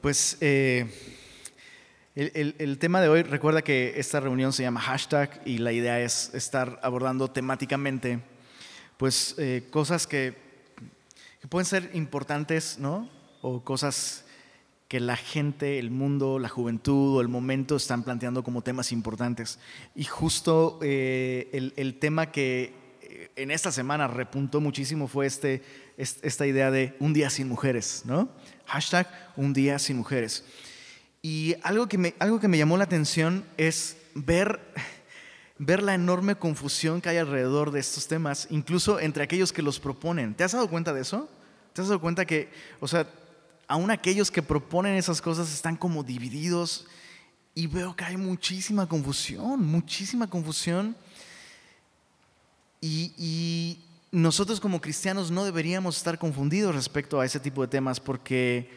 Pues eh, el, tema de hoy, recuerda que esta reunión se llama hashtag y la idea es estar abordando temáticamente pues eh, cosas que, que, pueden ser importantes, ¿no? O cosas que la gente, el mundo, la juventud o el momento están planteando como temas importantes. Y justo eh, el, el, tema que en esta semana repuntó muchísimo fue este, esta idea de un día sin mujeres, ¿no? Hashtag un día sin mujeres. Y algo que me, algo que me llamó la atención es ver, ver la enorme confusión que hay alrededor de estos temas, incluso entre aquellos que los proponen. ¿Te has dado cuenta de eso? ¿Te has dado cuenta que, o sea, aún aquellos que proponen esas cosas están como divididos y veo que hay muchísima confusión, muchísima confusión. Y, y, nosotros como cristianos no deberíamos estar confundidos respecto a ese tipo de temas porque,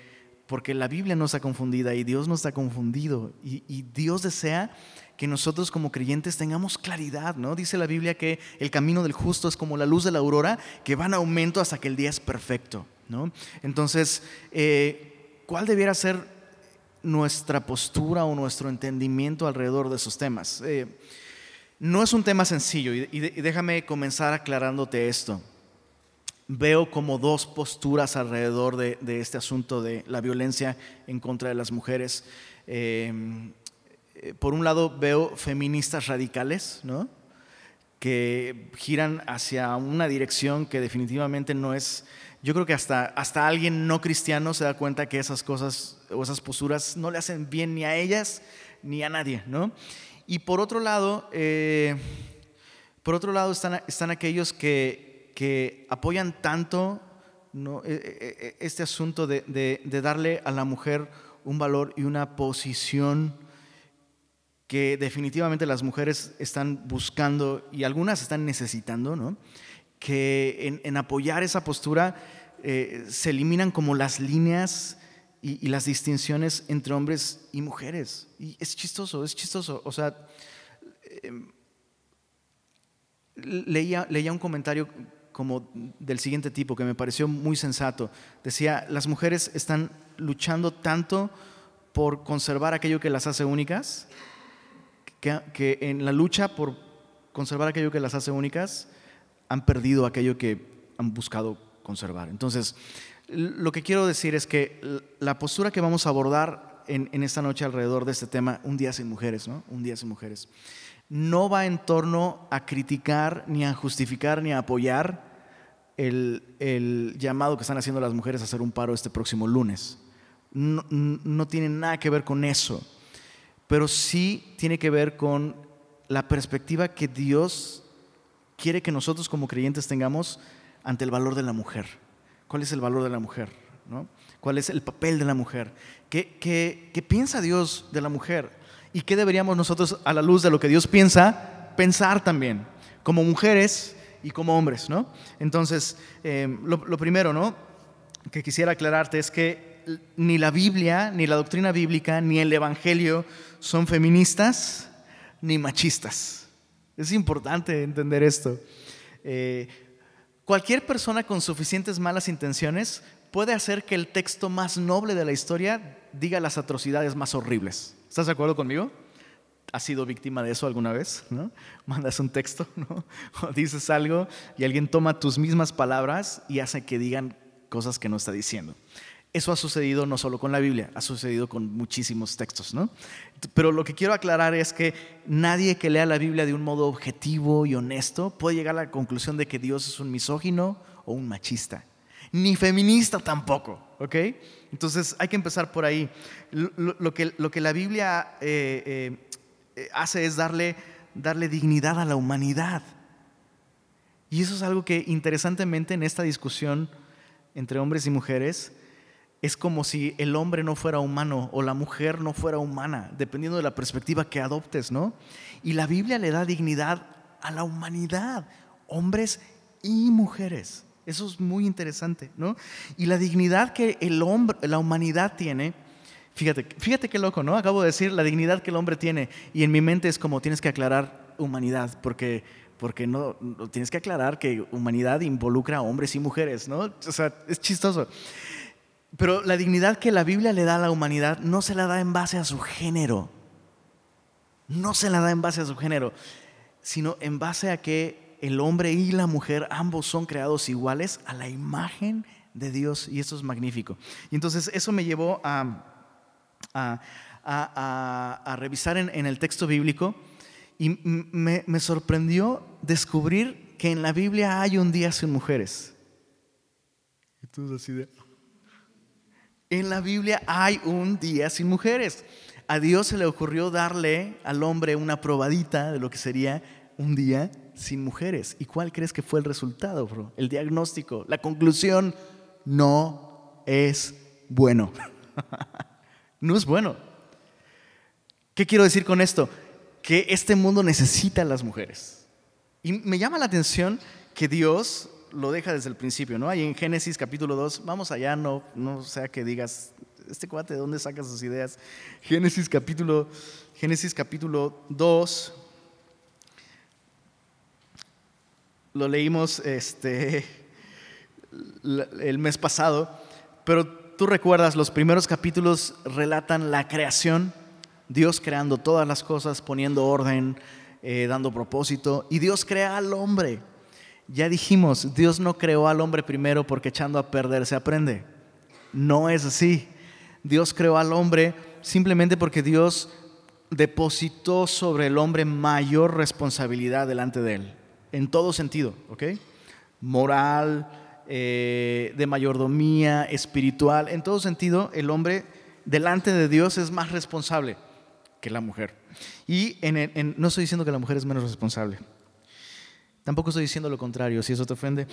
porque la Biblia no está confundida y Dios no está confundido. Y, Dios desea que nosotros como creyentes tengamos claridad, ¿no? Dice la Biblia que el camino del justo es como la luz de la aurora que va en aumento hasta que el día es perfecto, ¿no? Entonces, eh, ¿cuál debiera ser nuestra postura o nuestro entendimiento alrededor de esos temas? Eh, no es un tema sencillo y, déjame comenzar aclarándote esto. Veo como dos posturas alrededor de, este asunto de la violencia en contra de las mujeres. Em, eh, por un lado veo feministas radicales, ¿no? que giran hacia una dirección que definitivamente no es, yo creo que hasta, hasta alguien no cristiano se da cuenta que esas cosas o esas posturas no le hacen bien ni a ellas ni a nadie, ¿no? Y por otro lado, eh, por otro lado están, están aquellos que, que apoyan tanto ¿no? E, e, e, este asunto de, de, darle a la mujer un valor y una posición que definitivamente las mujeres están buscando y algunas están necesitando, ¿no? que en, en apoyar esa postura eh, se eliminan como las líneas y, las distinciones entre hombres y mujeres. Y es chistoso, es chistoso. O sea, em, leía, leía un comentario como del siguiente tipo que me pareció muy sensato. Decía, las mujeres están luchando tanto por conservar aquello que las hace únicas, que, que, en la lucha por conservar aquello que las hace únicas, han perdido aquello que han buscado conservar. Entonces, lo que quiero decir es que la postura que vamos a abordar en, esta noche alrededor de este tema, Un día sin mujeres, ¿no? Un día sin mujeres, no va en torno a criticar, ni a justificar, ni a apoyar el, llamado que están haciendo las mujeres a hacer un paro este próximo lunes. No, no tiene nada que ver con eso, pero sí tiene que ver con la perspectiva que Dios quiere que nosotros como creyentes tengamos ante el valor de la mujer cuál es el valor de la mujer, ¿no? cuál es el papel de la mujer, ¿Qué, qué, piensa Dios de la mujer y qué deberíamos nosotros, a la luz de lo que Dios piensa, pensar también, como mujeres y como hombres. ¿no? Entonces, eh, lo, lo primero ¿no? que quisiera aclararte es que ni la Biblia, ni la doctrina bíblica, ni el Evangelio son feministas ni machistas. Es importante entender esto. Eh, Cualquier persona con suficientes malas intenciones puede hacer que el texto más noble de la historia diga las atrocidades más horribles. ¿Estás de acuerdo conmigo? ¿Has sido víctima de eso alguna vez? ¿no? Mandas un texto ¿no? dices algo y alguien toma tus mismas palabras y hace que digan cosas que no está diciendo. Eso ha sucedido no solo con la Biblia, ha sucedido con muchísimos textos, ¿no? Pero lo que quiero aclarar es que nadie que lea la Biblia de un modo objetivo y honesto puede llegar a la conclusión de que Dios es un misógino o un machista, ni feminista tampoco, ¿ok? Entonces hay que empezar por ahí. Lo, que, lo que, la Biblia eh, eh, hace es darle, darle dignidad a la humanidad. Y eso es algo que interesantemente en esta discusión entre hombres y mujeres, es como si el hombre no fuera humano o la mujer no fuera humana, dependiendo de la perspectiva que adoptes, ¿no? Y la Biblia le da dignidad a la humanidad, hombres y mujeres. Eso es muy interesante, ¿no? Y la dignidad que el hombre, la humanidad tiene, fíjate, fíjate qué loco, ¿no? Acabo de decir la dignidad que el hombre tiene y en mi mente es como tienes que aclarar humanidad porque porque no, tienes que aclarar que humanidad involucra a hombres y mujeres, ¿no? O sea, es chistoso. Pero la dignidad que la Biblia le da a la humanidad no se la da en base a su género. No se la da en base a su género, sino en base a que el hombre y la mujer ambos son creados iguales a la imagen de Dios y eso es magnífico. Y entonces eso me llevó a, revisar en, el texto bíblico y me, me sorprendió descubrir que en la Biblia hay un día sin mujeres. En la Biblia hay un día sin mujeres. A Dios se le ocurrió darle al hombre una probadita de lo que sería un día sin mujeres. ¿Y cuál crees que fue el resultado, bro? El diagnóstico, la conclusión, no es bueno. no es bueno. ¿Qué quiero decir con esto? Que este mundo necesita a las mujeres. Y me llama la atención que Dios lo deja desde el principio, ¿no? Ahí en Génesis capítulo 2, vamos allá, no, no sea que digas, este cuate, ¿de dónde saca sus ideas? Génesis capítulo, Génesis capítulo 2, lo leímos este, el mes pasado, pero tú recuerdas, los primeros capítulos relatan la creación, Dios creando todas las cosas, poniendo orden, eh, dando propósito, y Dios crea al hombre. Ya dijimos, Dios no creó al hombre primero porque echando a perder se aprende. No es así. Dios creó al hombre simplemente porque Dios depositó sobre el hombre mayor responsabilidad delante de él, en todo sentido, ¿ok? Moral, eh, de mayordomía, espiritual, en todo sentido, el hombre delante de Dios es más responsable que la mujer. Y no estoy diciendo que la mujer es menos responsable. Tampoco estoy diciendo lo contrario, si eso te ofende.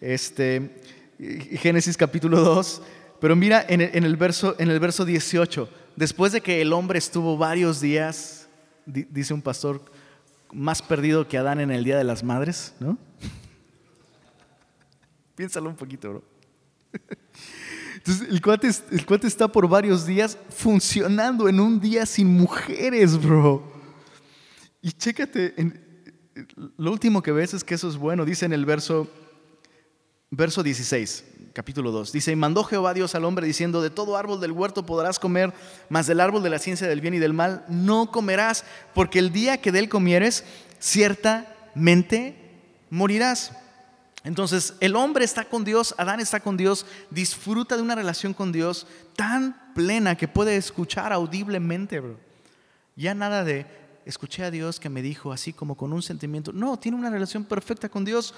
Este, Génesis capítulo 2. Pero mira en el, verso, en el verso 18, después de que el hombre estuvo varios días, dice un pastor, más perdido que Adán en el Día de las Madres, ¿no? Piénsalo un poquito, bro. Entonces, el cuate, el cuate está por varios días funcionando en un día sin mujeres, bro. Y chécate, lo último que ves es que eso es bueno. Dice en el verso, verso 16, capítulo 2. Dice, y mandó Jehová Dios al hombre diciendo, de todo árbol del huerto podrás comer, mas del árbol de la ciencia del bien y del mal no comerás, porque el día que de él comieres, ciertamente morirás. Entonces, el hombre está con Dios, Adán está con Dios, disfruta de una relación con Dios tan plena que puede escuchar audiblemente, bro. Ya nada de escuché a Dios que me dijo así como con un sentimiento. No, tiene una relación perfecta con Dios.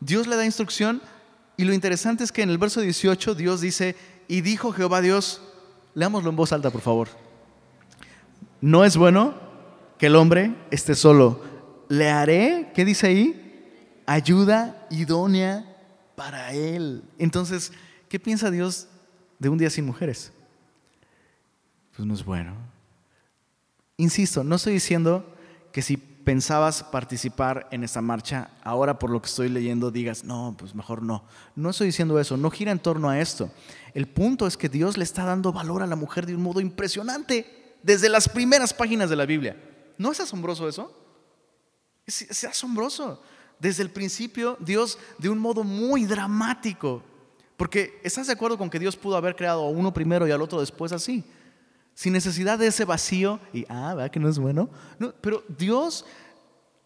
Dios le da instrucción y lo interesante es que en el verso 18 Dios dice, y dijo Jehová Dios, leámoslo en voz alta, por favor. No es bueno que el hombre esté solo. Le haré, ¿qué dice ahí? ayuda idónea para él. Entonces, ¿qué piensa Dios de un día sin mujeres? Pues no es bueno. Insisto, no estoy diciendo que si pensabas participar en esta marcha, ahora por lo que estoy leyendo digas, no, pues mejor no. No estoy diciendo eso, no gira en torno a esto. El punto es que Dios le está dando valor a la mujer de un modo impresionante desde las primeras páginas de la Biblia. ¿No es asombroso eso? Es, es asombroso desde el principio Dios de un modo muy dramático. Porque ¿estás de acuerdo con que Dios pudo haber creado a uno primero y al otro después así? Sin necesidad de ese vacío y, ah, ¿verdad que no es bueno? pero Dios,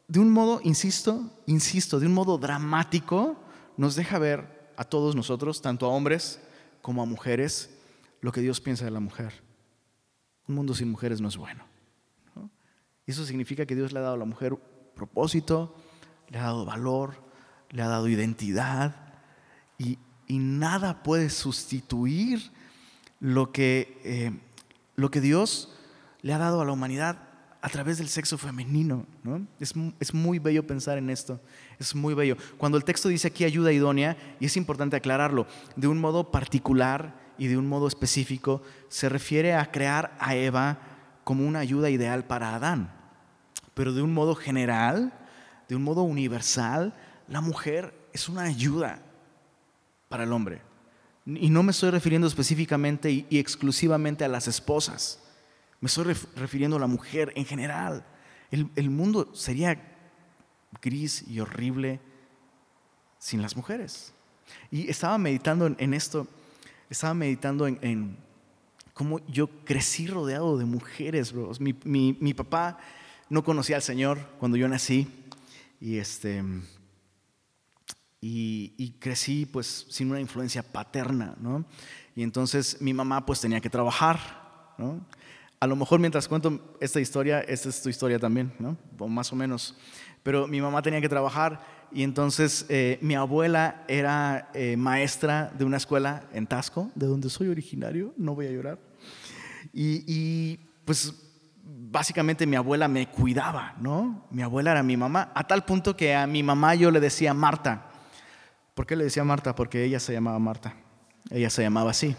de un modo, insisto, insisto, de un modo dramático, nos deja ver a todos nosotros, tanto a hombres como a mujeres, lo que Dios piensa de la mujer. Un mundo sin mujeres no es bueno. Eso significa que Dios le ha dado a la mujer propósito, le ha dado valor, le ha dado identidad y, nada puede sustituir lo que, eh, lo que Dios le ha dado a la humanidad a través del sexo femenino. ¿no? Es, es, muy bello pensar en esto, es muy bello. Cuando el texto dice aquí ayuda idónea, y es importante aclararlo, de un modo particular y de un modo específico, se refiere a crear a Eva como una ayuda ideal para Adán. Pero de un modo general, de un modo universal, la mujer es una ayuda para el hombre. Y no me estoy refiriendo específicamente y, exclusivamente a las esposas. Me estoy refiriendo a la mujer en general. El, mundo sería gris y horrible sin las mujeres. Y estaba meditando en, esto. estaba meditando en, cómo yo crecí rodeado de mujeres, bros. Mi, mi, papá no conocía al Señor cuando yo nací y, este, y, y, crecí pues sin una influencia paterna, ¿no? Y entonces mi mamá pues tenía que trabajar, ¿no? A lo mejor mientras cuento esta historia, esta es tu historia también, ¿no? O más o menos. Pero mi mamá tenía que trabajar y entonces eh, mi abuela era eh, maestra de una escuela en Tasco, de donde soy originario, no voy a llorar. Y, y, pues básicamente mi abuela me cuidaba, ¿no? Mi abuela era mi mamá, a tal punto que a mi mamá yo le decía Marta. ¿Por qué le decía Marta? Porque ella se llamaba Marta. Ella se llamaba así.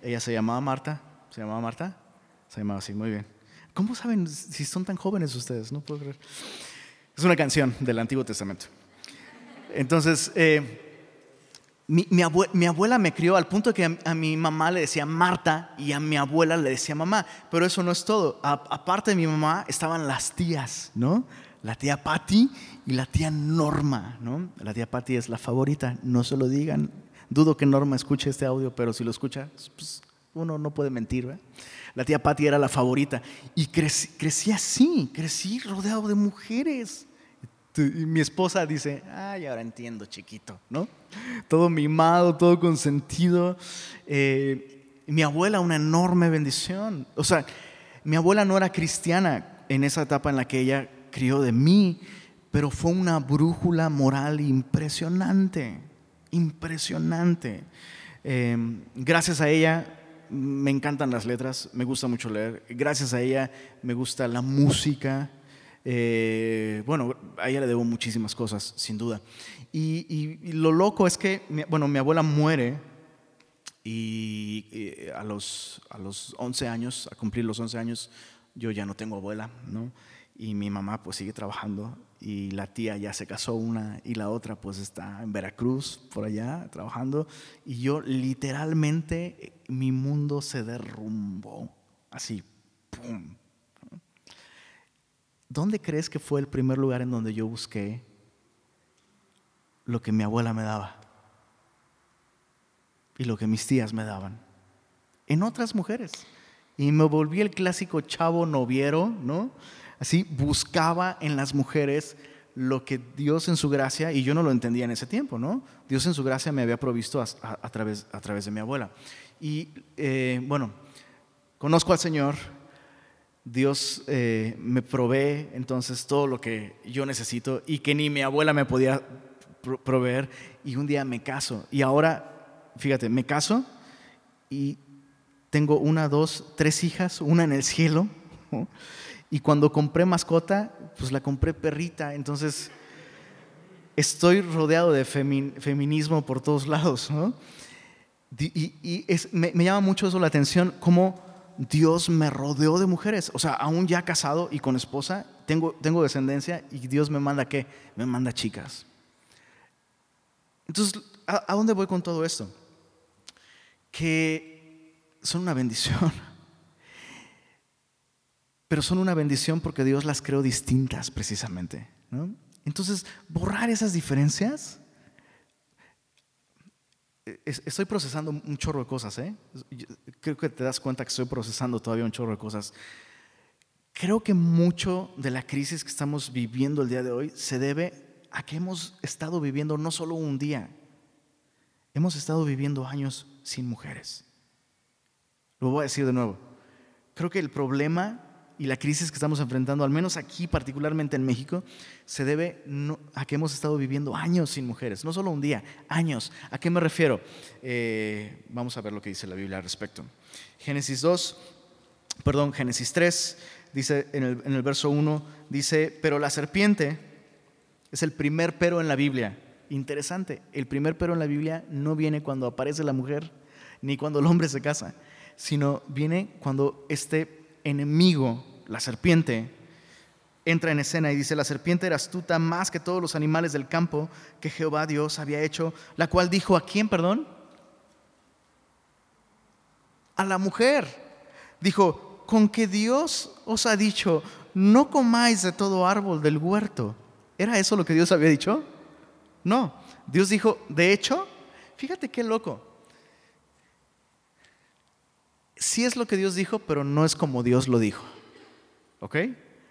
Ella se llamaba Marta. ¿Se llamaba Marta? Se llamaba así, muy bien. ¿Cómo saben si son tan jóvenes ustedes? No puedo creer. Es una canción del Antiguo Testamento. Entonces, eh, mi, abuela, me crió al punto que a, mi mamá le decía Marta y a mi abuela le decía mamá. Pero eso no es todo. aparte de mi mamá estaban las tías, ¿no? La tía Patty y la tía Norma, ¿no? La tía Patty es la favorita, no se lo digan. Dudo que Norma escuche este audio, pero si lo escucha, pues uno no puede mentir. La tía Patty era la favorita. Y crecí, así, crecí rodeado de mujeres. Mi esposa dice, ay, ahora entiendo, chiquito, ¿no? Todo mimado, todo consentido. Eh, mi abuela, una enorme bendición. O sea, mi abuela no era cristiana en esa etapa en la que ella crió de mí, pero fue una brújula moral impresionante, impresionante. Eh, gracias a ella me encantan las letras, me gusta mucho leer. Gracias a ella me gusta la música. Eh, bueno, a ella le debo muchísimas cosas, sin duda. Y, lo loco es que, bueno, mi abuela muere y, a, los, a los 11 años, a cumplir los 11 años, yo ya no tengo abuela, ¿no? Y mi mamá pues sigue trabajando y la tía ya se casó una y la otra pues está en Veracruz por allá trabajando y yo literalmente mi mundo se derrumbó así pum ¿Dónde crees que fue el primer lugar en donde yo busqué lo que mi abuela me daba y lo que mis tías me daban? En otras mujeres. Y me volví el clásico chavo noviero, ¿no? Así buscaba en las mujeres lo que Dios en su gracia, y yo no lo entendía en ese tiempo, ¿no? Dios en su gracia me había provisto a, través, a través de mi abuela. Y eh, bueno, conozco al Señor, Dios eh, me provee entonces todo lo que yo necesito y que ni mi abuela me podía proveer, y un día me caso. Y ahora, fíjate, me caso y tengo una, dos, tres hijas, una en el cielo. Y cuando compré mascota, pues la compré perrita. Entonces, estoy rodeado de feminismo por todos lados. Y, me, llama mucho eso la atención, cómo Dios me rodeó de mujeres. O sea, aún ya casado y con esposa, tengo, tengo descendencia y Dios me manda qué? Me manda chicas. Entonces, ¿a dónde voy con todo esto? Que son una bendición pero son una bendición porque Dios las creó distintas precisamente. Entonces, borrar esas diferencias, estoy procesando un chorro de cosas, ¿eh? creo que te das cuenta que estoy procesando todavía un chorro de cosas. Creo que mucho de la crisis que estamos viviendo el día de hoy se debe a que hemos estado viviendo no solo un día, hemos estado viviendo años sin mujeres. Lo voy a decir de nuevo. Creo que el problema y la crisis que estamos enfrentando, al menos aquí particularmente en México, se debe a que hemos estado viviendo años sin mujeres, no solo un día, años. ¿A qué me refiero? Eh, vamos a ver lo que dice la Biblia al respecto. Génesis 2, perdón, Génesis 3, dice en el, en el verso 1, dice, pero la serpiente es el primer pero en la Biblia. Interesante, el primer pero en la Biblia no viene cuando aparece la mujer ni cuando el hombre se casa, sino viene cuando este enemigo, la serpiente, entra en escena y dice, la serpiente era astuta más que todos los animales del campo que Jehová Dios había hecho, la cual dijo, ¿a quién, perdón? A la mujer. Dijo, con que Dios os ha dicho, no comáis de todo árbol del huerto. ¿Era eso lo que Dios había dicho? No. Dios dijo, de hecho, fíjate qué loco. sí es lo que Dios dijo, pero no es como Dios lo dijo. ¿Ok?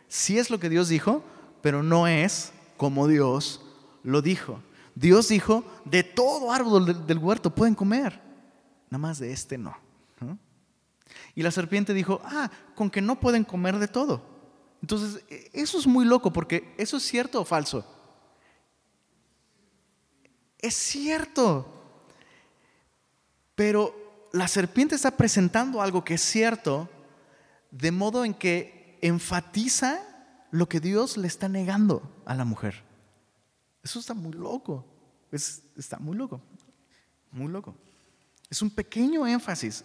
Sí es lo que Dios dijo, pero no es como Dios lo dijo. Dios dijo, de todo árbol del, huerto pueden comer, nada más de este no. Y la serpiente dijo, ah, con que no pueden comer de todo. Entonces, e, eso es muy loco, porque eso es cierto o falso. Es cierto. Pero la serpiente está presentando algo que es cierto, de modo en que enfatiza lo que Dios le está negando a la mujer. Eso está muy loco. está muy loco. Muy loco. Es un pequeño énfasis.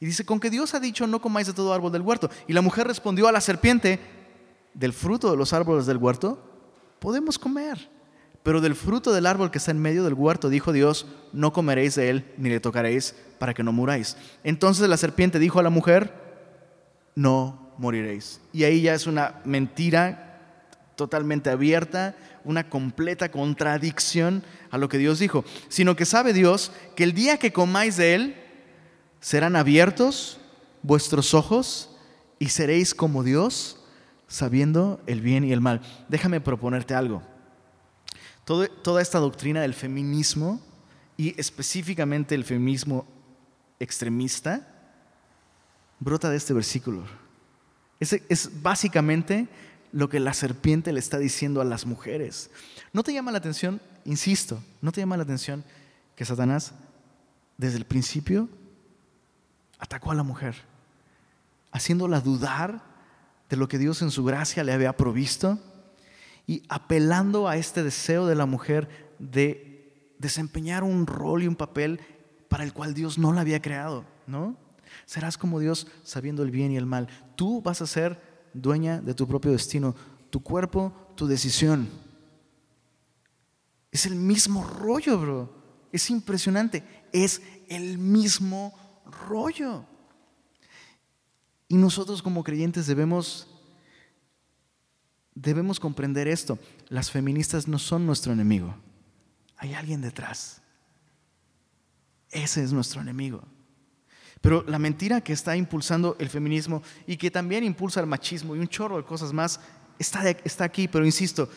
Y dice, con que Dios ha dicho, no comáis de todo árbol del huerto. Y la mujer respondió a la serpiente, del fruto de los árboles del huerto, podemos comer. Pero del fruto del árbol que está en medio del huerto, dijo Dios, no comeréis de él, ni le tocaréis, para que no muráis. Entonces la serpiente dijo a la mujer, no moriréis. Y ahí ya es una mentira totalmente abierta, una completa contradicción a lo que Dios dijo, sino que sabe Dios que el día que comáis de él, serán abiertos vuestros ojos y seréis como Dios, sabiendo el bien y el mal. Déjame proponerte algo. toda esta doctrina del feminismo y específicamente el feminismo extremista brota de este versículo. Es básicamente lo que la serpiente le está diciendo a las mujeres. ¿No te llama la atención, insisto, no te llama la atención que Satanás desde el principio atacó a la mujer, haciéndola dudar de lo que Dios en su gracia le había provisto y apelando a este deseo de la mujer de desempeñar un rol y un papel para el cual Dios no la había creado, ¿no? Serás como Dios sabiendo el bien y el mal. Tú vas a ser dueña de tu propio destino, tu cuerpo, tu decisión. Es el mismo rollo, bro. Es impresionante. Es el mismo rollo. Y nosotros como creyentes debemos debemos comprender esto. Las feministas no son nuestro enemigo. Hay alguien detrás. Ese es nuestro enemigo. Pero la mentira que está impulsando el feminismo y que también impulsa el machismo y un chorro de cosas más está, está aquí, pero insisto,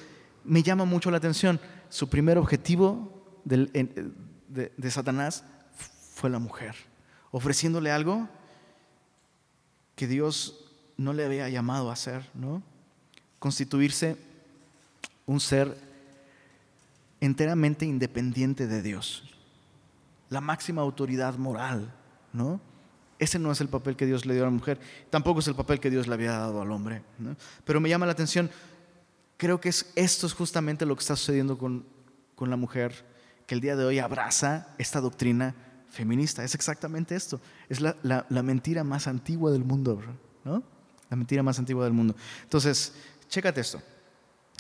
me llama mucho la atención. Su primer objetivo de, de Satanás fue la mujer, ofreciéndole algo que Dios no le había llamado a hacer, ¿no? Constituirse un ser enteramente independiente de Dios, la máxima autoridad moral, ¿no? Ese no es el papel que Dios le dio a la mujer, tampoco es el papel que Dios le había dado al hombre. Pero me llama la atención, creo que es, esto es justamente lo que está sucediendo con, con la mujer, que el día de hoy abraza esta doctrina feminista. Es exactamente esto. Es la, la, mentira más antigua del mundo, ¿no? La mentira más antigua del mundo. Entonces, chécate esto.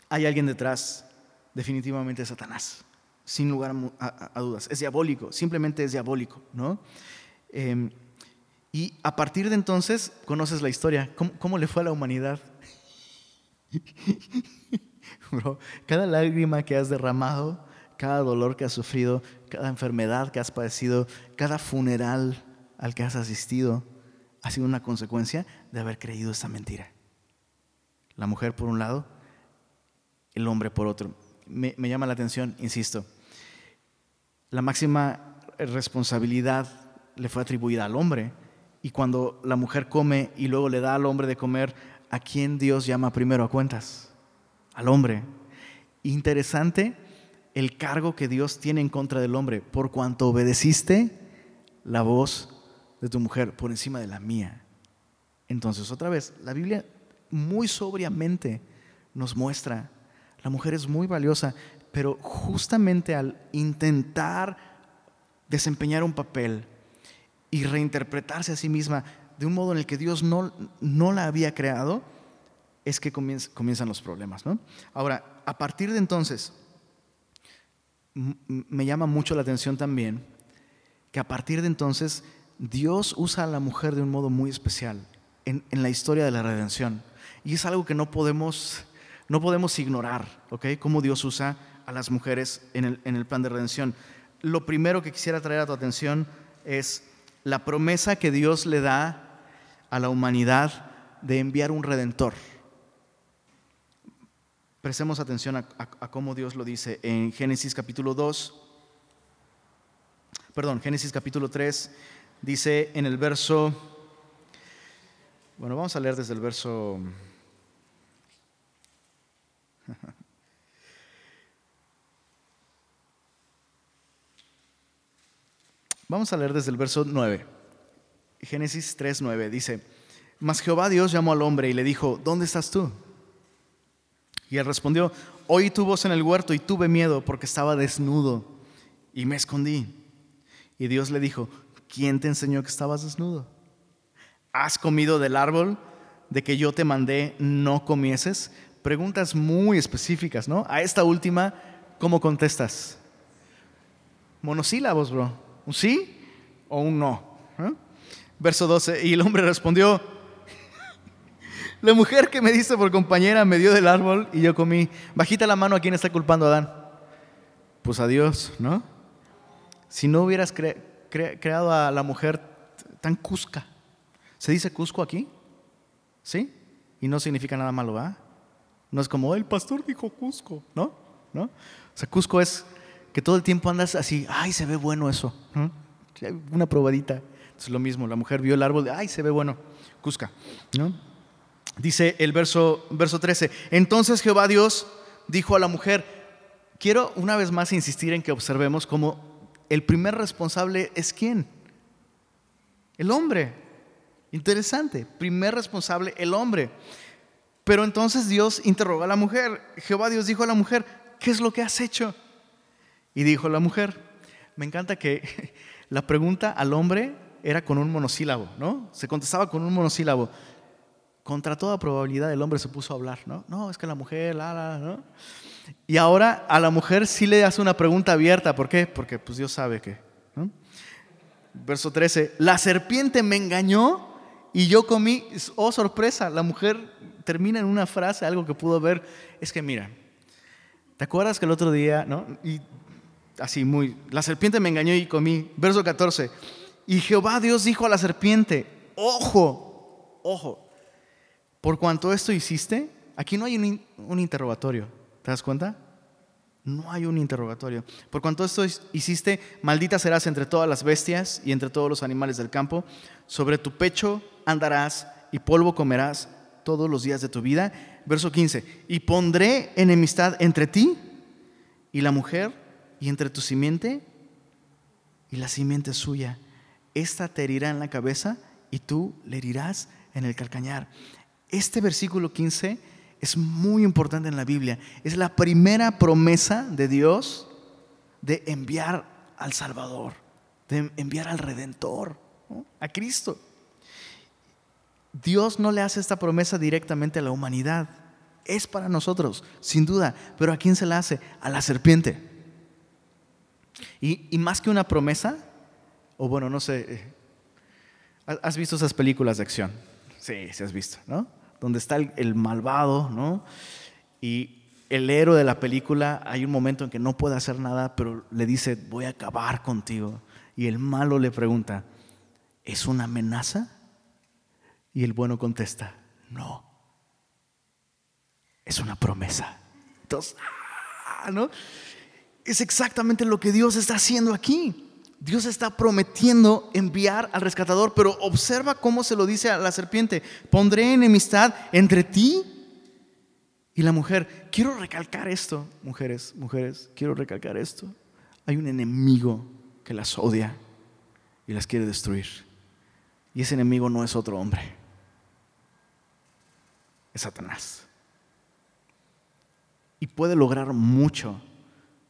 Hay alguien detrás, definitivamente de Satanás, sin lugar a, dudas. Es diabólico, simplemente es diabólico, ¿no? Em, y a partir de entonces conoces la historia. ¿Cómo, le fue a la humanidad? Bro, cada lágrima que has derramado, cada dolor que has sufrido, cada enfermedad que has padecido, cada funeral al que has asistido, ha sido una consecuencia de haber creído esta mentira. La mujer por un lado, el hombre por otro. Me, me llama la atención, insisto, la máxima responsabilidad le fue atribuida al hombre y cuando la mujer come y luego le da al hombre de comer, ¿a quién Dios llama primero a cuentas? Al hombre. Interesante el cargo que Dios tiene en contra del hombre, por cuanto obedeciste la voz de tu mujer por encima de la mía. Entonces, otra vez, la Biblia muy sobriamente nos muestra, la mujer es muy valiosa, pero justamente al intentar desempeñar un papel, y reinterpretarse a sí misma de un modo en el que Dios no, no la había creado, es que comienzan los problemas. ¿no? Ahora, a partir de entonces, me llama mucho la atención también que a partir de entonces Dios usa a la mujer de un modo muy especial en, en la historia de la redención. Y es algo que no podemos, no podemos ignorar, ¿ok? Cómo Dios usa a las mujeres en el, en el plan de redención. Lo primero que quisiera traer a tu atención es la promesa que Dios le da a la humanidad de enviar un redentor. Prestemos atención a, a cómo Dios lo dice en Génesis capítulo 2, perdón, Génesis capítulo 3, dice en el verso, bueno, vamos a leer desde el verso... Vamos a leer desde el verso 9. Génesis 3, 9 dice, Mas Jehová Dios llamó al hombre y le dijo, ¿dónde estás tú? Y él respondió, oí tu voz en el huerto y tuve miedo porque estaba desnudo y me escondí. Y Dios le dijo, ¿quién te enseñó que estabas desnudo? ¿Has comido del árbol de que yo te mandé no comieses? Preguntas muy específicas, ¿no? A esta última, ¿cómo contestas? Monosílabos, bro. ¿Un sí o un no? ¿Eh? Verso 12. Y el hombre respondió, la mujer que me diste por compañera me dio del árbol y yo comí. Bajita la mano a quién está culpando a Adán. Pues a Dios, ¿no? Si no hubieras creado a la mujer tan cusca. ¿Se dice cusco aquí? ¿Sí? Y no significa nada malo, ¿va? No es como el pastor dijo cusco, ¿no? ¿No? O sea, cusco es que todo el tiempo andas así, ay, se ve bueno eso. Una probadita. Es lo mismo, la mujer vio el árbol de, ay, se ve bueno, Cusca. ¿no? Dice el verso, verso 13, entonces Jehová Dios dijo a la mujer, quiero una vez más insistir en que observemos cómo el primer responsable es quién? El hombre. Interesante, primer responsable, el hombre. Pero entonces Dios interrogó a la mujer, Jehová Dios dijo a la mujer, ¿qué es lo que has hecho? Y dijo la mujer, me encanta que la pregunta al hombre era con un monosílabo, ¿no? Se contestaba con un monosílabo. Contra toda probabilidad el hombre se puso a hablar, ¿no? No, es que la mujer, la, la, ¿no? Y ahora a la mujer sí le hace una pregunta abierta. ¿Por qué? Porque pues Dios sabe que. Verso 13, la serpiente me engañó y yo comí, oh sorpresa, la mujer termina en una frase, algo que pudo ver, es que mira, ¿te acuerdas que el otro día, ¿no? Y así muy, la serpiente me engañó y comí. Verso 14. Y Jehová Dios dijo a la serpiente, ojo, ojo, por cuanto esto hiciste, aquí no hay un, interrogatorio, ¿te das cuenta? No hay un interrogatorio. Por cuanto esto hiciste, maldita serás entre todas las bestias y entre todos los animales del campo. Sobre tu pecho andarás y polvo comerás todos los días de tu vida. Verso 15. Y pondré enemistad entre ti y la mujer y entre tu simiente y la simiente suya. Esta te herirá en la cabeza y tú le herirás en el calcañar. Este versículo 15 es muy importante en la Biblia. Es la primera promesa de Dios de enviar al Salvador, de enviar al Redentor, a Cristo. Dios no le hace esta promesa directamente a la humanidad. Es para nosotros, sin duda. Pero ¿a quién se la hace? A la serpiente. Y, más que una promesa, o bueno, no sé, eh, ¿has visto esas películas de acción? Sí, sí has visto, ¿no? Donde está el, malvado, ¿no? Y el héroe de la película, hay un momento en que no puede hacer nada, pero le dice, voy a acabar contigo. Y el malo le pregunta, ¿es una amenaza? Y el bueno contesta, no, es una promesa. Entonces, ah, ¿no? Es exactamente lo que Dios está haciendo aquí. Dios está prometiendo enviar al rescatador, pero observa cómo se lo dice a la serpiente. Pondré enemistad entre ti y la mujer. Quiero recalcar esto, mujeres, mujeres, quiero recalcar esto. Hay un enemigo que las odia y las quiere destruir. Y ese enemigo no es otro hombre, es Satanás. Y puede lograr mucho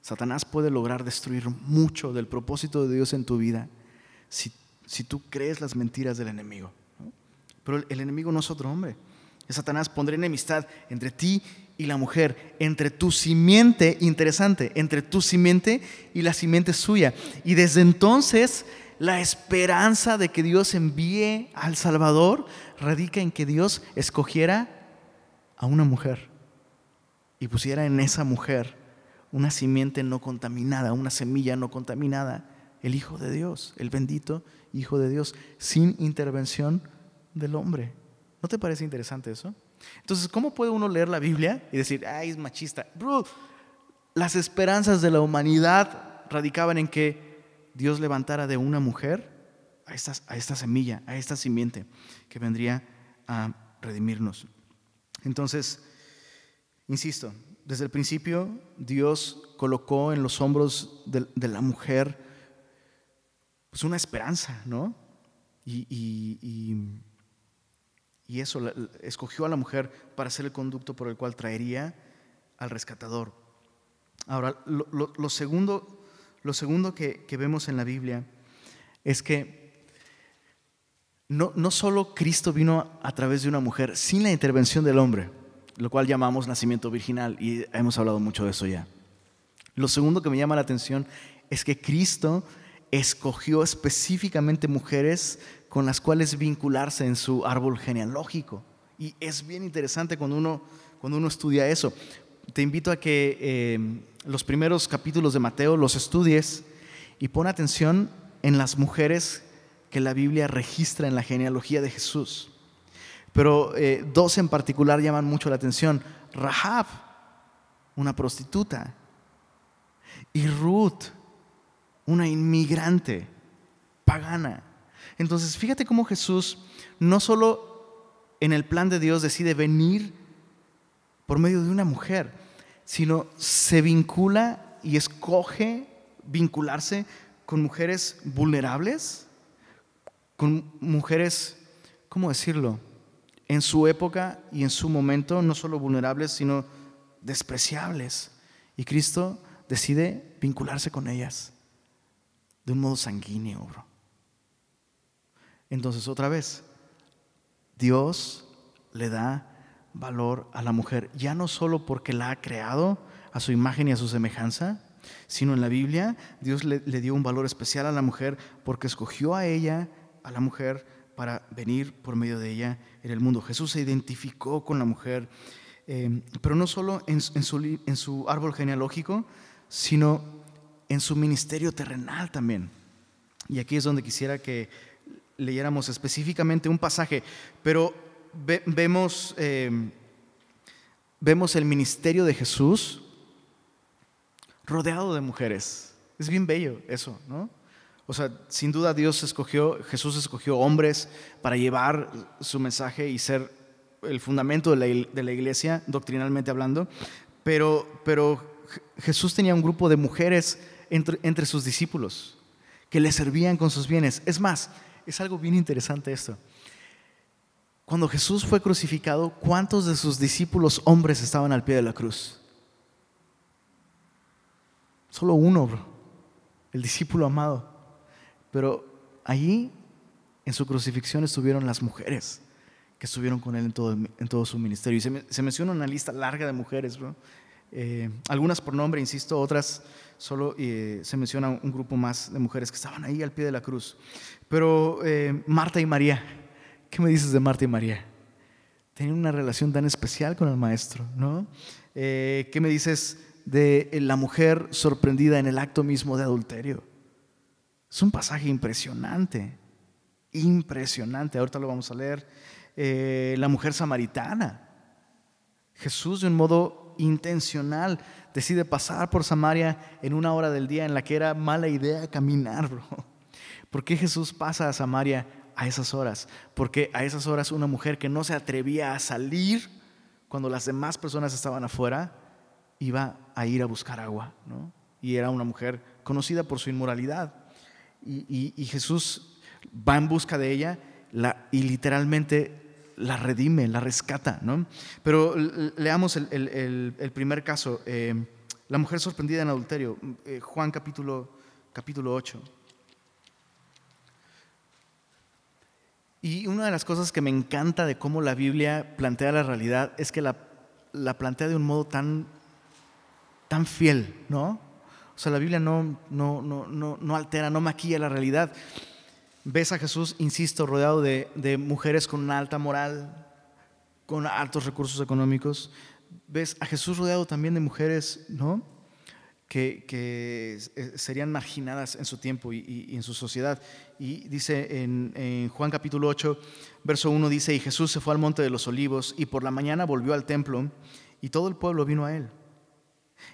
Satanás puede lograr destruir mucho del propósito de Dios en tu vida si, tú crees las mentiras del enemigo. Pero el, enemigo no es otro hombre. Satanás pondrá enemistad entre ti y la mujer, entre tu simiente, interesante, entre tu simiente y la simiente suya. Y desde entonces la esperanza de que Dios envíe al Salvador radica en que Dios escogiera a una mujer y pusiera en esa mujer una simiente no contaminada, una semilla no contaminada, el Hijo de Dios, el bendito Hijo de Dios, sin intervención del hombre. ¿No te parece interesante eso? Entonces, ¿cómo puede uno leer la Biblia y decir, ay, es machista? Bro, las esperanzas de la humanidad radicaban en que Dios levantara de una mujer a esta, a esta semilla, a esta simiente que vendría a redimirnos. Entonces, insisto, desde el principio Dios colocó en los hombros de, la mujer pues una esperanza, ¿no? Y, eso, escogió a la mujer para ser el conducto por el cual traería al rescatador. Ahora, lo, segundo, lo segundo que, vemos en la Biblia es que no, no solo Cristo vino a través de una mujer sin la intervención del hombre, lo cual llamamos nacimiento virginal y hemos hablado mucho de eso ya. Lo segundo que me llama la atención es que Cristo escogió específicamente mujeres con las cuales vincularse en su árbol genealógico. Y es bien interesante cuando uno, cuando uno estudia eso. Te invito a que eh, los primeros capítulos de Mateo los estudies y pon atención en las mujeres que la Biblia registra en la genealogía de Jesús. Pero eh, dos en particular llaman mucho la atención. Rahab, una prostituta, y Ruth, una inmigrante pagana. Entonces, fíjate cómo Jesús no solo en el plan de Dios decide venir por medio de una mujer, sino se vincula y escoge vincularse con mujeres vulnerables, con mujeres, ¿cómo decirlo? En su época y en su momento, no solo vulnerables, sino despreciables. Y Cristo decide vincularse con ellas de un modo sanguíneo. Entonces, otra vez, Dios le da valor a la mujer, ya no solo porque la ha creado a su imagen y a su semejanza, sino en la Biblia Dios le, dio un valor especial a la mujer porque escogió a ella, a la mujer, para venir por medio de ella en el mundo. Jesús se identificó con la mujer, eh, pero no solo en, su, árbol genealógico, sino en su ministerio terrenal también. Y aquí es donde quisiera que leyéramos específicamente un pasaje, pero vemos, eh, vemos el ministerio de Jesús rodeado de mujeres. Es bien bello eso, ¿no? O sea, sin duda Dios escogió, Jesús escogió hombres para llevar su mensaje y ser el fundamento de la, de la iglesia, doctrinalmente hablando, pero, pero Jesús tenía un grupo de mujeres entre, sus discípulos que le servían con sus bienes. Es más, es algo bien interesante esto. Cuando Jesús fue crucificado, ¿cuántos de sus discípulos hombres estaban al pie de la cruz? Solo uno, el discípulo amado. Pero allí, en su crucifixión, estuvieron las mujeres que estuvieron con él en todo, en todo su ministerio. Y se, menciona una lista larga de mujeres, bro. Eh, algunas por nombre, insisto, otras solo eh, se menciona un grupo más de mujeres que estaban ahí al pie de la cruz. Pero eh, Marta y María, ¿qué me dices de Marta y María? Tenían una relación tan especial con el maestro, ¿no? ¿Qué me dices de la mujer sorprendida en el acto mismo de adulterio? Es un pasaje impresionante, impresionante. Ahorita lo vamos a leer. la mujer samaritana. Jesús de un modo intencional decide pasar por Samaria en una hora del día en la que era mala idea caminar, bro. ¿Por qué Jesús pasa a Samaria a esas horas? Porque a esas horas una mujer que no se atrevía a salir cuando las demás personas estaban afuera, iba a ir a buscar agua, ¿no? Y era una mujer conocida por su inmoralidad. Y, Jesús va en busca de ella la, y literalmente la redime, la rescata. ¿no? Pero leamos el, primer caso, eh, la mujer sorprendida en adulterio, eh, Juan capítulo, capítulo 8. Y una de las cosas que me encanta de cómo la Biblia plantea la realidad es que la, la plantea de un modo tan, tan fiel, ¿no? O sea, la Biblia no, no, no, no altera, no maquilla la realidad ves a Jesús, insisto, rodeado de, mujeres con una alta moral, con altos recursos económicos. Ves a Jesús rodeado también de mujeres, ¿no? que, serían marginadas en su tiempo y, en su sociedad. Y dice en, en, Juan capítulo 8, verso 1, dice, y Jesús se fue al monte de los olivos y por la mañana volvió al templo y todo el pueblo vino a él.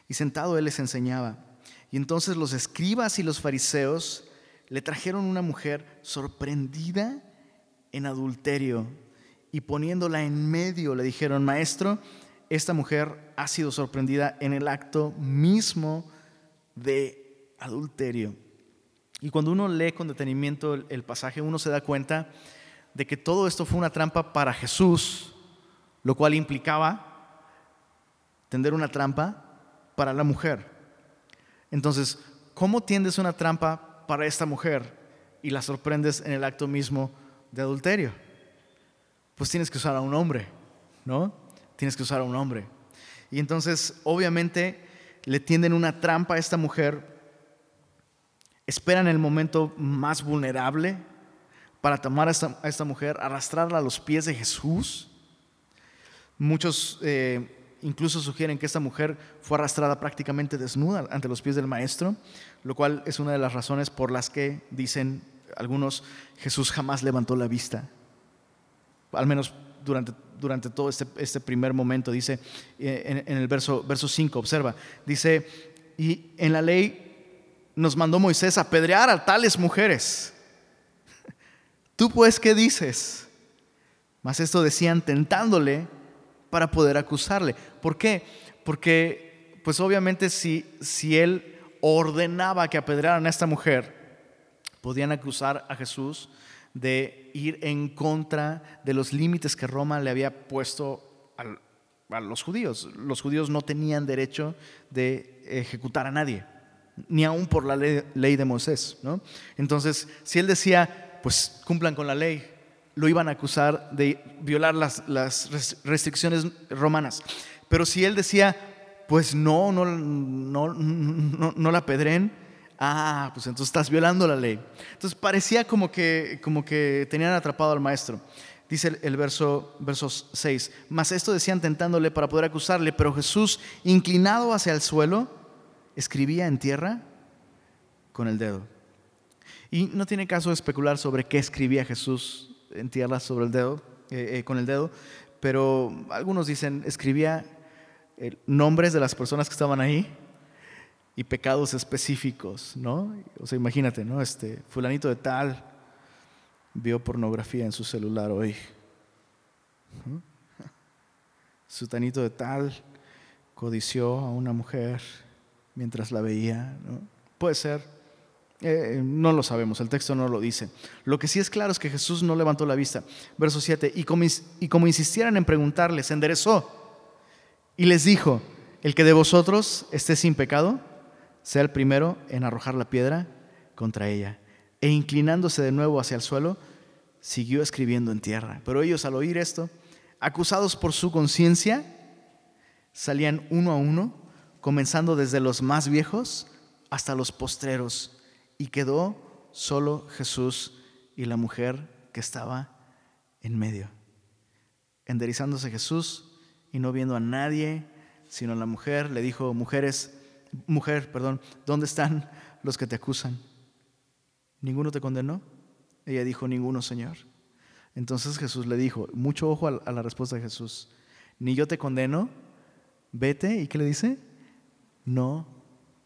Y sentado él les enseñaba. Y entonces los escribas y los fariseos le trajeron una mujer sorprendida en adulterio y poniéndola en medio le dijeron, maestro, esta mujer ha sido sorprendida en el acto mismo de adulterio. Y cuando uno lee con detenimiento el, pasaje, uno se da cuenta de que todo esto fue una trampa para Jesús, lo cual implicaba tender una trampa para la mujer. Entonces, ¿cómo tiendes una trampa para esta mujer y la sorprendes en el acto mismo de adulterio? Pues tienes que usar a un hombre, ¿no? tienes que usar a un hombre. Y entonces, obviamente, le tienden una trampa a esta mujer, esperan el momento más vulnerable para tomar a esta, mujer, arrastrarla a los pies de Jesús. Muchos eh, incluso sugieren que esta mujer fue arrastrada prácticamente desnuda ante los pies del maestro, lo cual es una de las razones por las que dicen algunos Jesús jamás levantó la vista, al menos durante durante todo este, este primer momento. Dice eh, en, el verso, verso 5, observa, dice, y en la ley nos mandó Moisés apedrear a tales mujeres. Tú pues, ¿qué dices? Mas esto decían tentándole para poder acusarle. ¿Por qué? Porque, pues obviamente si, si él ordenaba que apedrearan a esta mujer, podían acusar a Jesús de ir en contra de los límites que Roma le había puesto a los judíos. Los judíos no tenían derecho de ejecutar a nadie, ni aún por la ley, de Moisés. ¿no? Entonces, si él decía, pues cumplan con la ley, lo iban a acusar de violar las, las restricciones romanas. Pero si él decía, pues no, no, no, no, no la pedren, Ah, pues entonces estás violando la ley. Entonces parecía como que, como que tenían atrapado al maestro. Dice el, verso, verso 6, mas esto decían tentándole para poder acusarle, pero Jesús, inclinado hacia el suelo, escribía en tierra con el dedo. Y no tiene caso especular sobre qué escribía Jesús en tierra sobre el dedo, eh, eh, con el dedo, pero algunos dicen escribía eh, nombres de las personas que estaban ahí y pecados específicos, ¿no? O sea, imagínate, ¿no? Este, fulanito de tal vio pornografía en su celular hoy. Sutanito de tal codició a una mujer mientras la veía, ¿no? Puede ser, eh, no lo sabemos, el texto no lo dice. Lo que sí es claro es que Jesús no levantó la vista. Verso 7, y como, y como insistieran en preguntarle, se enderezó y les dijo, el que de vosotros esté sin pecado, sea el primero en arrojar la piedra contra ella. E inclinándose de nuevo hacia el suelo, siguió escribiendo en tierra. Pero ellos al oír esto, acusados por su conciencia, salían uno a uno, comenzando desde los más viejos hasta los postreros, y quedó solo Jesús y la mujer que estaba en medio. Enderizándose Jesús y no viendo a nadie, sino a la mujer, le dijo, mujeres, mujer, perdón, ¿dónde están los que te acusan? ¿Ninguno te condenó? Ella dijo, ninguno, Señor. Entonces Jesús le dijo, mucho ojo a la respuesta de Jesús, ni yo te condeno, vete, ¿y qué le dice? No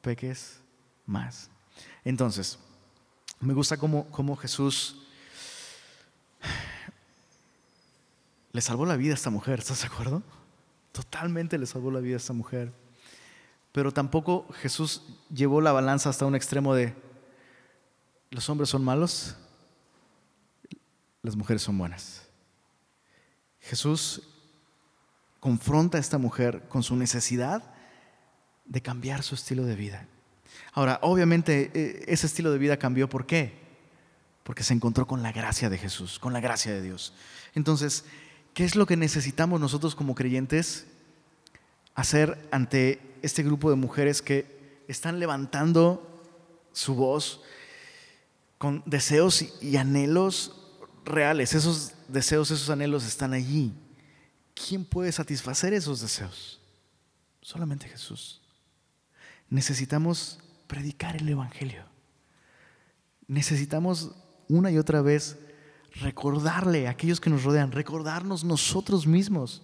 peques más. Entonces, me gusta cómo, Jesús le salvó la vida a esta mujer, ¿estás de acuerdo? Totalmente le salvó la vida a esta mujer. Pero tampoco Jesús llevó la balanza hasta un extremo de, los hombres son malos, las mujeres son buenas. Jesús confronta a esta mujer con su necesidad de cambiar su estilo de vida. Ahora, obviamente e, ese estilo de vida cambió, ¿por qué? Porque se encontró con la gracia de Jesús, con la gracia de Dios. Entonces, ¿qué es lo que necesitamos nosotros como creyentes hacer ante este grupo de mujeres que están levantando su voz con deseos y anhelos reales. Esos deseos, esos anhelos están allí. ¿Quién puede satisfacer esos deseos? Solamente Jesús. necesitamos predicar el Evangelio. Necesitamos una y otra vez recordarle a aquellos que nos rodean, recordarnos nosotros mismos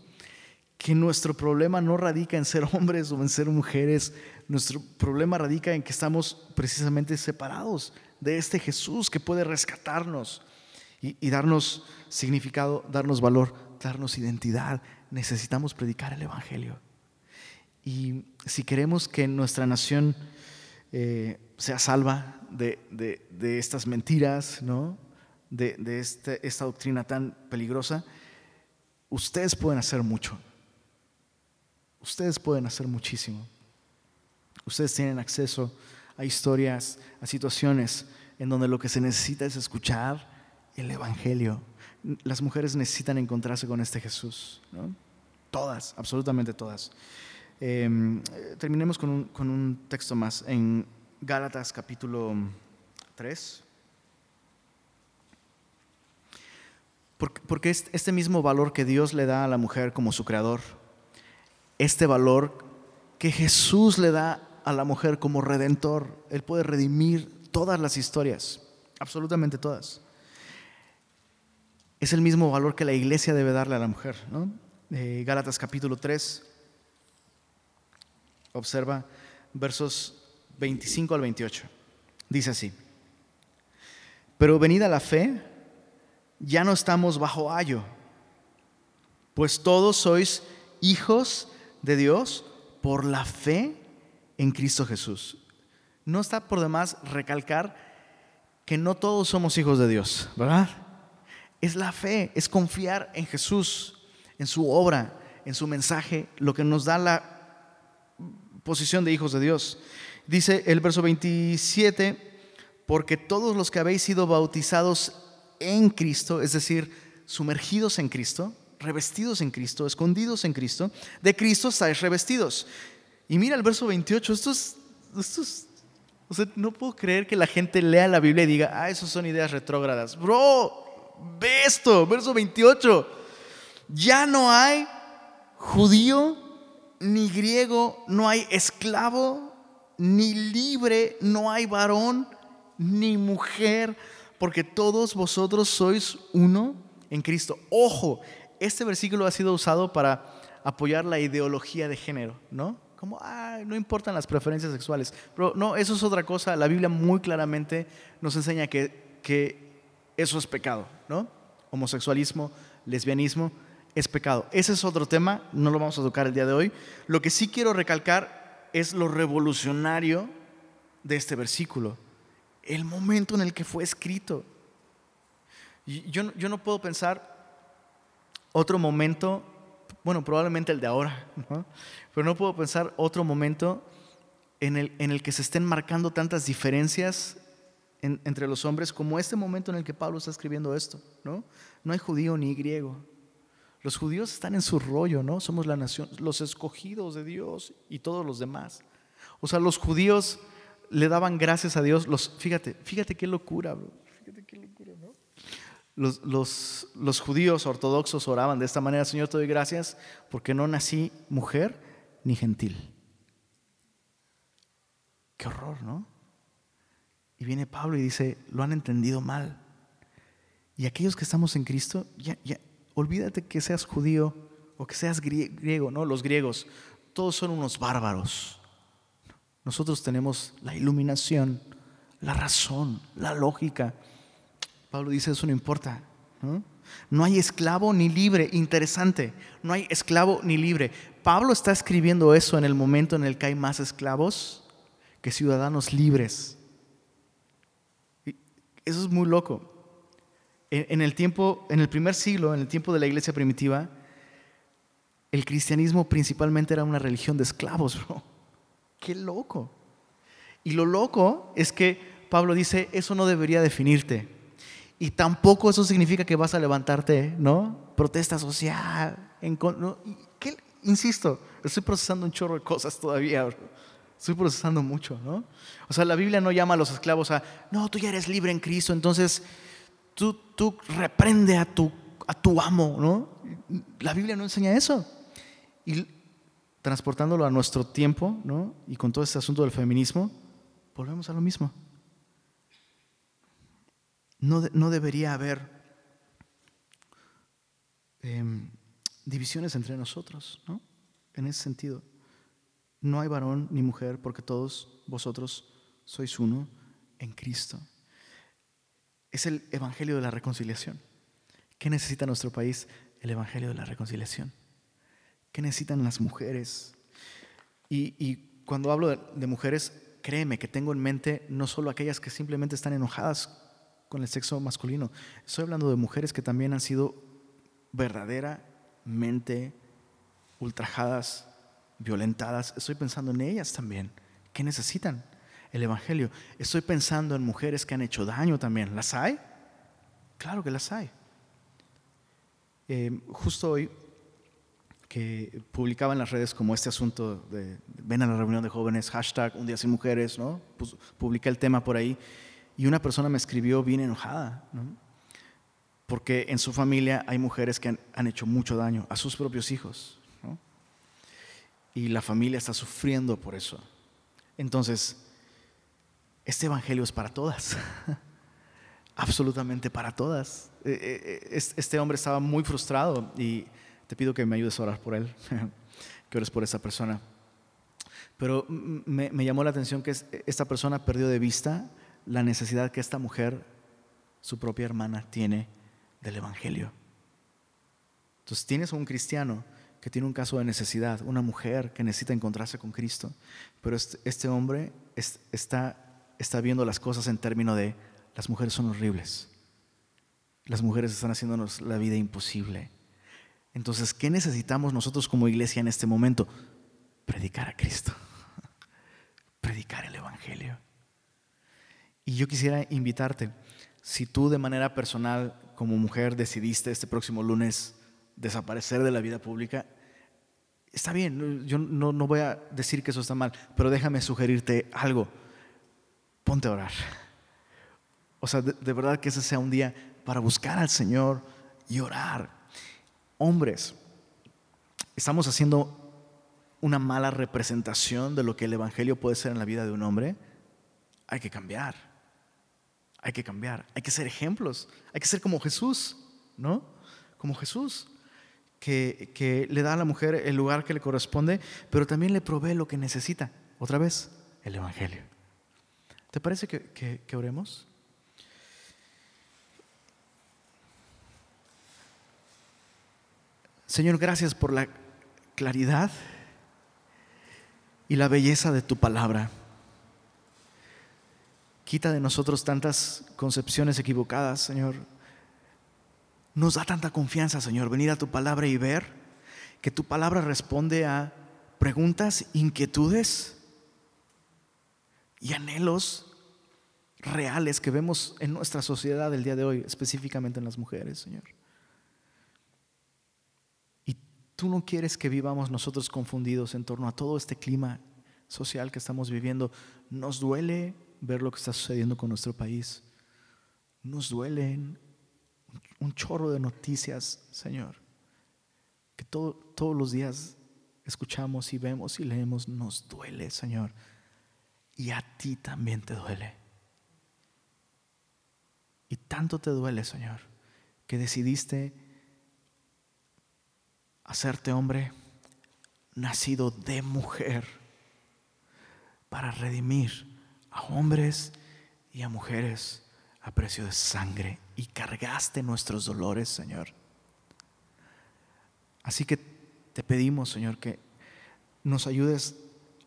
que nuestro problema no radica en ser hombres o en ser mujeres, nuestro problema radica en que estamos precisamente separados de este Jesús que puede rescatarnos y, darnos significado, darnos valor, darnos identidad. Necesitamos predicar el Evangelio. Y si queremos que nuestra nación eh, sea salva de, estas mentiras, ¿no? de, este, esta doctrina tan peligrosa, ustedes pueden hacer mucho. Ustedes pueden hacer muchísimo. Ustedes tienen acceso a historias, a situaciones en donde lo que se necesita es escuchar el Evangelio. Las mujeres necesitan encontrarse con este Jesús. Todas, absolutamente todas. Em, terminemos con un, con un texto más en Gálatas capítulo 3. Porque este mismo valor que Dios le da a la mujer como su creador, este valor que Jesús le da a la mujer como redentor. Él puede redimir todas las historias, absolutamente todas. Es el mismo valor que la iglesia debe darle a la mujer. ¿no? Eh, Gálatas capítulo 3, observa versos 25 al 28. Dice así, pero venida la fe, ya no estamos bajo ayo, pues todos sois hijos de Dios por la fe en Cristo Jesús. No está por demás recalcar que no todos somos hijos de Dios, ¿verdad? Es la fe, es confiar en Jesús, en su obra, en su mensaje, lo que nos da la posición de hijos de Dios. Dice el verso 27, porque todos los que habéis sido bautizados en Cristo, es decir, sumergidos en Cristo, revestidos en Cristo, escondidos en Cristo, de Cristo estáis revestidos. Y mira el verso 28, esto es, no puedo creer que la gente lea la Biblia y diga, ah, esas son ideas retrógradas. Bro, ve esto, verso 28, ya no hay judío ni griego, no hay esclavo ni libre, no hay varón ni mujer, porque todos vosotros sois uno en Cristo. Ojo, este versículo ha sido usado para apoyar la ideología de género, ¿no? Como, ah, no importan las preferencias sexuales. Pero no, eso es otra cosa. La Biblia muy claramente nos enseña que, que eso es pecado, ¿no? Homosexualismo, lesbianismo, es pecado. Ese es otro tema, no lo vamos a tocar el día de hoy. Lo que sí quiero recalcar es lo revolucionario de este versículo, el momento en el que fue escrito. Yo, no puedo pensar otro momento, bueno, probablemente el de ahora, pero no puedo pensar otro momento en el, en el que se estén marcando tantas diferencias entre los hombres como este momento en el que Pablo está escribiendo esto. No, no hay judío ni griego. Los judíos están en su rollo, ¿no? Somos la nación, los escogidos de Dios y todos los demás. O sea, los judíos le daban gracias a Dios. Los, fíjate, fíjate qué locura, bro. Fíjate qué locura, ¿no? Los, judíos ortodoxos oraban de esta manera, Señor, te doy gracias porque no nací mujer ni gentil. Qué horror, ¿no? Y viene Pablo y dice, lo han entendido mal. Y aquellos que estamos en Cristo, ya, ya, olvídate que seas judío o que seas griego, ¿no? Los griegos, todos son unos bárbaros. Nosotros tenemos la iluminación, la razón, la lógica. Pablo dice, eso no importa. ¿no? hay esclavo ni libre, interesante, no hay esclavo ni libre. Pablo está escribiendo eso en el momento en el que hay más esclavos que ciudadanos libres. Eso es muy loco. En, el tiempo, en el primer siglo, en el tiempo de la iglesia primitiva, el cristianismo principalmente era una religión de esclavos, bro. Qué loco. Y lo loco es que Pablo dice, eso no debería definirte. Y tampoco eso significa que vas a levantarte, ¿no? Protesta social. En, Insisto, estoy procesando un chorro de cosas todavía. Estoy procesando mucho, ¿no? O sea, la Biblia no llama a los esclavos a, no, tú ya eres libre en Cristo, entonces tú, tú reprende a tu, a tu amo, ¿no? La Biblia no enseña eso. Y transportándolo a nuestro tiempo, ¿no? Y con todo este asunto del feminismo, volvemos a lo mismo. No, no debería haber em, divisiones entre nosotros, ¿no? En ese sentido. No hay varón ni mujer porque todos vosotros sois uno en Cristo. Es el Evangelio de la reconciliación. ¿Qué necesita nuestro país? El Evangelio de la reconciliación. ¿Qué necesitan las mujeres? Y, cuando hablo de, mujeres, créeme que tengo en mente no solo aquellas que simplemente están enojadas con el sexo masculino, estoy hablando de mujeres que también han sido verdaderamente ultrajadas, violentadas. Estoy pensando en ellas también. ¿Qué necesitan? El Evangelio. Estoy pensando en mujeres que han hecho daño también. ¿Las hay? Claro que las hay. Eh, justo hoy que publicaba en las redes como este asunto de ven a la reunión de jóvenes, hashtag un día sin mujeres, ¿no? Pues, el tema por ahí y una persona me escribió bien enojada, ¿no? Porque en su familia hay mujeres que han, hecho mucho daño a sus propios hijos, ¿no? Y la familia está sufriendo por eso. Entonces, este evangelio es para todas. Absolutamente para todas. Eh, eh, eh, este hombre estaba muy frustrado y te pido que me ayudes a orar por él, que ores por esa persona. Pero me, llamó la atención que esta persona perdió de vista la necesidad que esta mujer, su propia hermana, tiene del Evangelio. Entonces tienes a un cristiano que tiene un caso de necesidad, una mujer que necesita encontrarse con Cristo, pero este, este hombre está, está viendo las cosas en términos de las mujeres son horribles, las mujeres están haciéndonos la vida imposible entonces, ¿qué necesitamos nosotros como iglesia en este momento? Predicar a Cristo, predicar el Evangelio. Y yo quisiera invitarte, si tú de manera personal como mujer decidiste este próximo lunes desaparecer de la vida pública, está bien, yo no, voy a decir que eso está mal, pero déjame sugerirte algo. Ponte a orar. O sea, de verdad que ese sea un día para buscar al Señor y orar hombres, estamos haciendo una mala representación de lo que el Evangelio puede ser en la vida de un hombre, hay que cambiar. Hay que cambiar. Hay que ser ejemplos. Hay que ser como Jesús, ¿no? Como Jesús, que, que le da a la mujer el lugar que le corresponde, pero también le provee lo que necesita. Otra vez, el Evangelio. ¿Te parece que, que, oremos? Señor, gracias por la claridad y la belleza de tu palabra. Quita de nosotros tantas concepciones equivocadas, Señor. Nos da tanta confianza, Señor, venir a tu palabra y ver que tu palabra responde a preguntas, inquietudes y anhelos reales que vemos en nuestra sociedad el día de hoy, específicamente en las mujeres, Señor. Tú no quieres que vivamos nosotros confundidos en torno a todo este clima social que estamos viviendo. Nos duele ver lo que está sucediendo con nuestro país. Nos duelen un chorro de noticias, Señor, que todos los días escuchamos y vemos y leemos. Nos duele, Señor. Y a ti también te duele. Y tanto te duele, Señor, que decidiste hacerte hombre nacido de mujer para redimir a hombres y a mujeres a precio de sangre y cargaste nuestros dolores, Señor. Así que te pedimos, Señor, que nos ayudes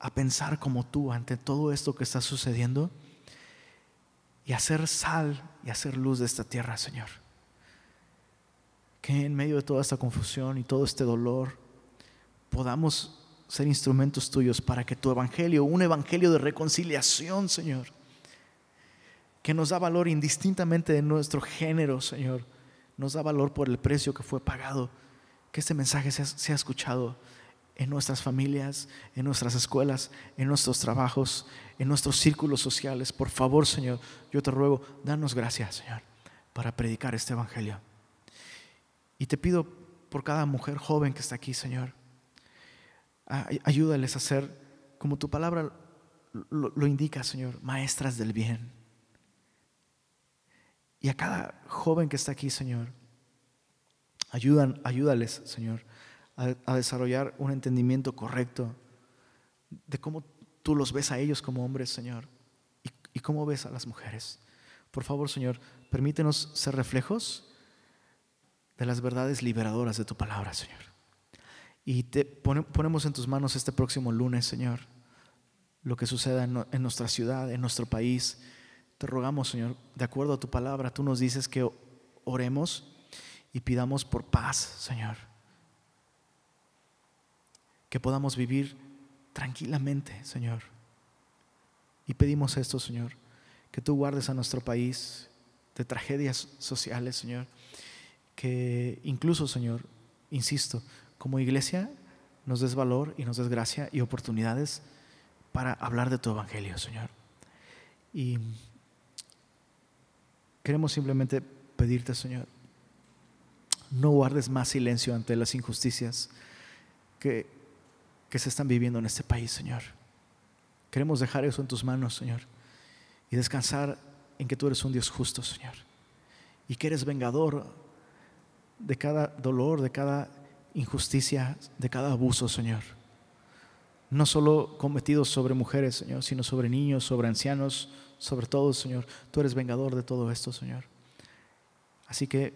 a pensar como tú ante todo esto que está sucediendo y hacer sal y hacer luz de esta tierra, Señor. Que en medio de toda esta confusión y todo este dolor podamos ser instrumentos tuyos para que tu evangelio, un evangelio de reconciliación, Señor, que nos da valor indistintamente de nuestro género, Señor, nos da valor por el precio que fue pagado, que este mensaje sea escuchado en nuestras familias, en nuestras escuelas, en nuestros trabajos, en nuestros círculos sociales. Por favor, Señor, yo te ruego, danos gracias, Señor, para predicar este evangelio. Y te pido por cada mujer joven que está aquí, Señor, Ayúdales a ser, como tu palabra lo, indica, Señor, maestras del bien. Y a cada joven que está aquí, Señor, ayudan, ayúdales, Señor, a, desarrollar un entendimiento correcto de cómo tú los ves a ellos como hombres, Señor, y, y cómo ves a las mujeres. Por favor, Señor, permítenos ser reflejos de las verdades liberadoras de tu palabra, Señor. Y te ponemos en tus manos este próximo lunes, Señor, lo que suceda en, nuestra ciudad, en nuestro país. Te rogamos, Señor, de acuerdo a tu palabra, tú nos dices que oremos y pidamos por paz, Señor. Que podamos vivir tranquilamente, Señor. Y pedimos esto, Señor, que tú guardes a nuestro país de tragedias sociales, Señor. Que incluso, Señor, insisto, como iglesia nos des valor y nos des gracia y oportunidades para hablar de tu evangelio, Señor. Y queremos simplemente pedirte, Señor, no guardes más silencio ante las injusticias que, que se están viviendo en este país, Señor. Queremos dejar eso en tus manos, Señor, y descansar en que tú eres un Dios justo, Señor, y que eres vengador de cada dolor, de cada injusticia, de cada abuso, Señor. No solo cometidos sobre mujeres, Señor, sino sobre niños, sobre ancianos, sobre todos, Señor. Tú eres vengador de todo esto, Señor. Así que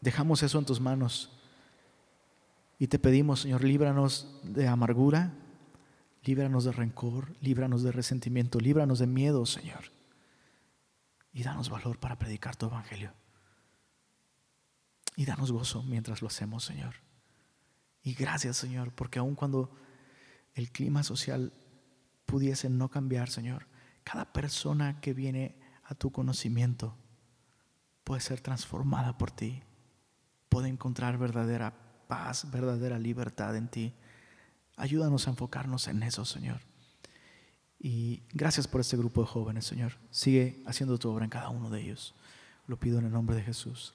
dejamos eso en tus manos y te pedimos, Señor, líbranos de amargura, líbranos de rencor, líbranos de resentimiento, líbranos de miedo, Señor. Y danos valor para predicar tu evangelio. Y danos gozo mientras lo hacemos, Señor. Y gracias, Señor, porque aun cuando el clima social pudiese no cambiar, Señor, cada persona que viene a tu conocimiento puede ser transformada por ti, puede encontrar verdadera paz, verdadera libertad en ti. Ayúdanos a enfocarnos en eso, Señor. Y gracias por este grupo de jóvenes, Señor. Sigue haciendo tu obra en cada uno de ellos. Lo pido en el nombre de Jesús.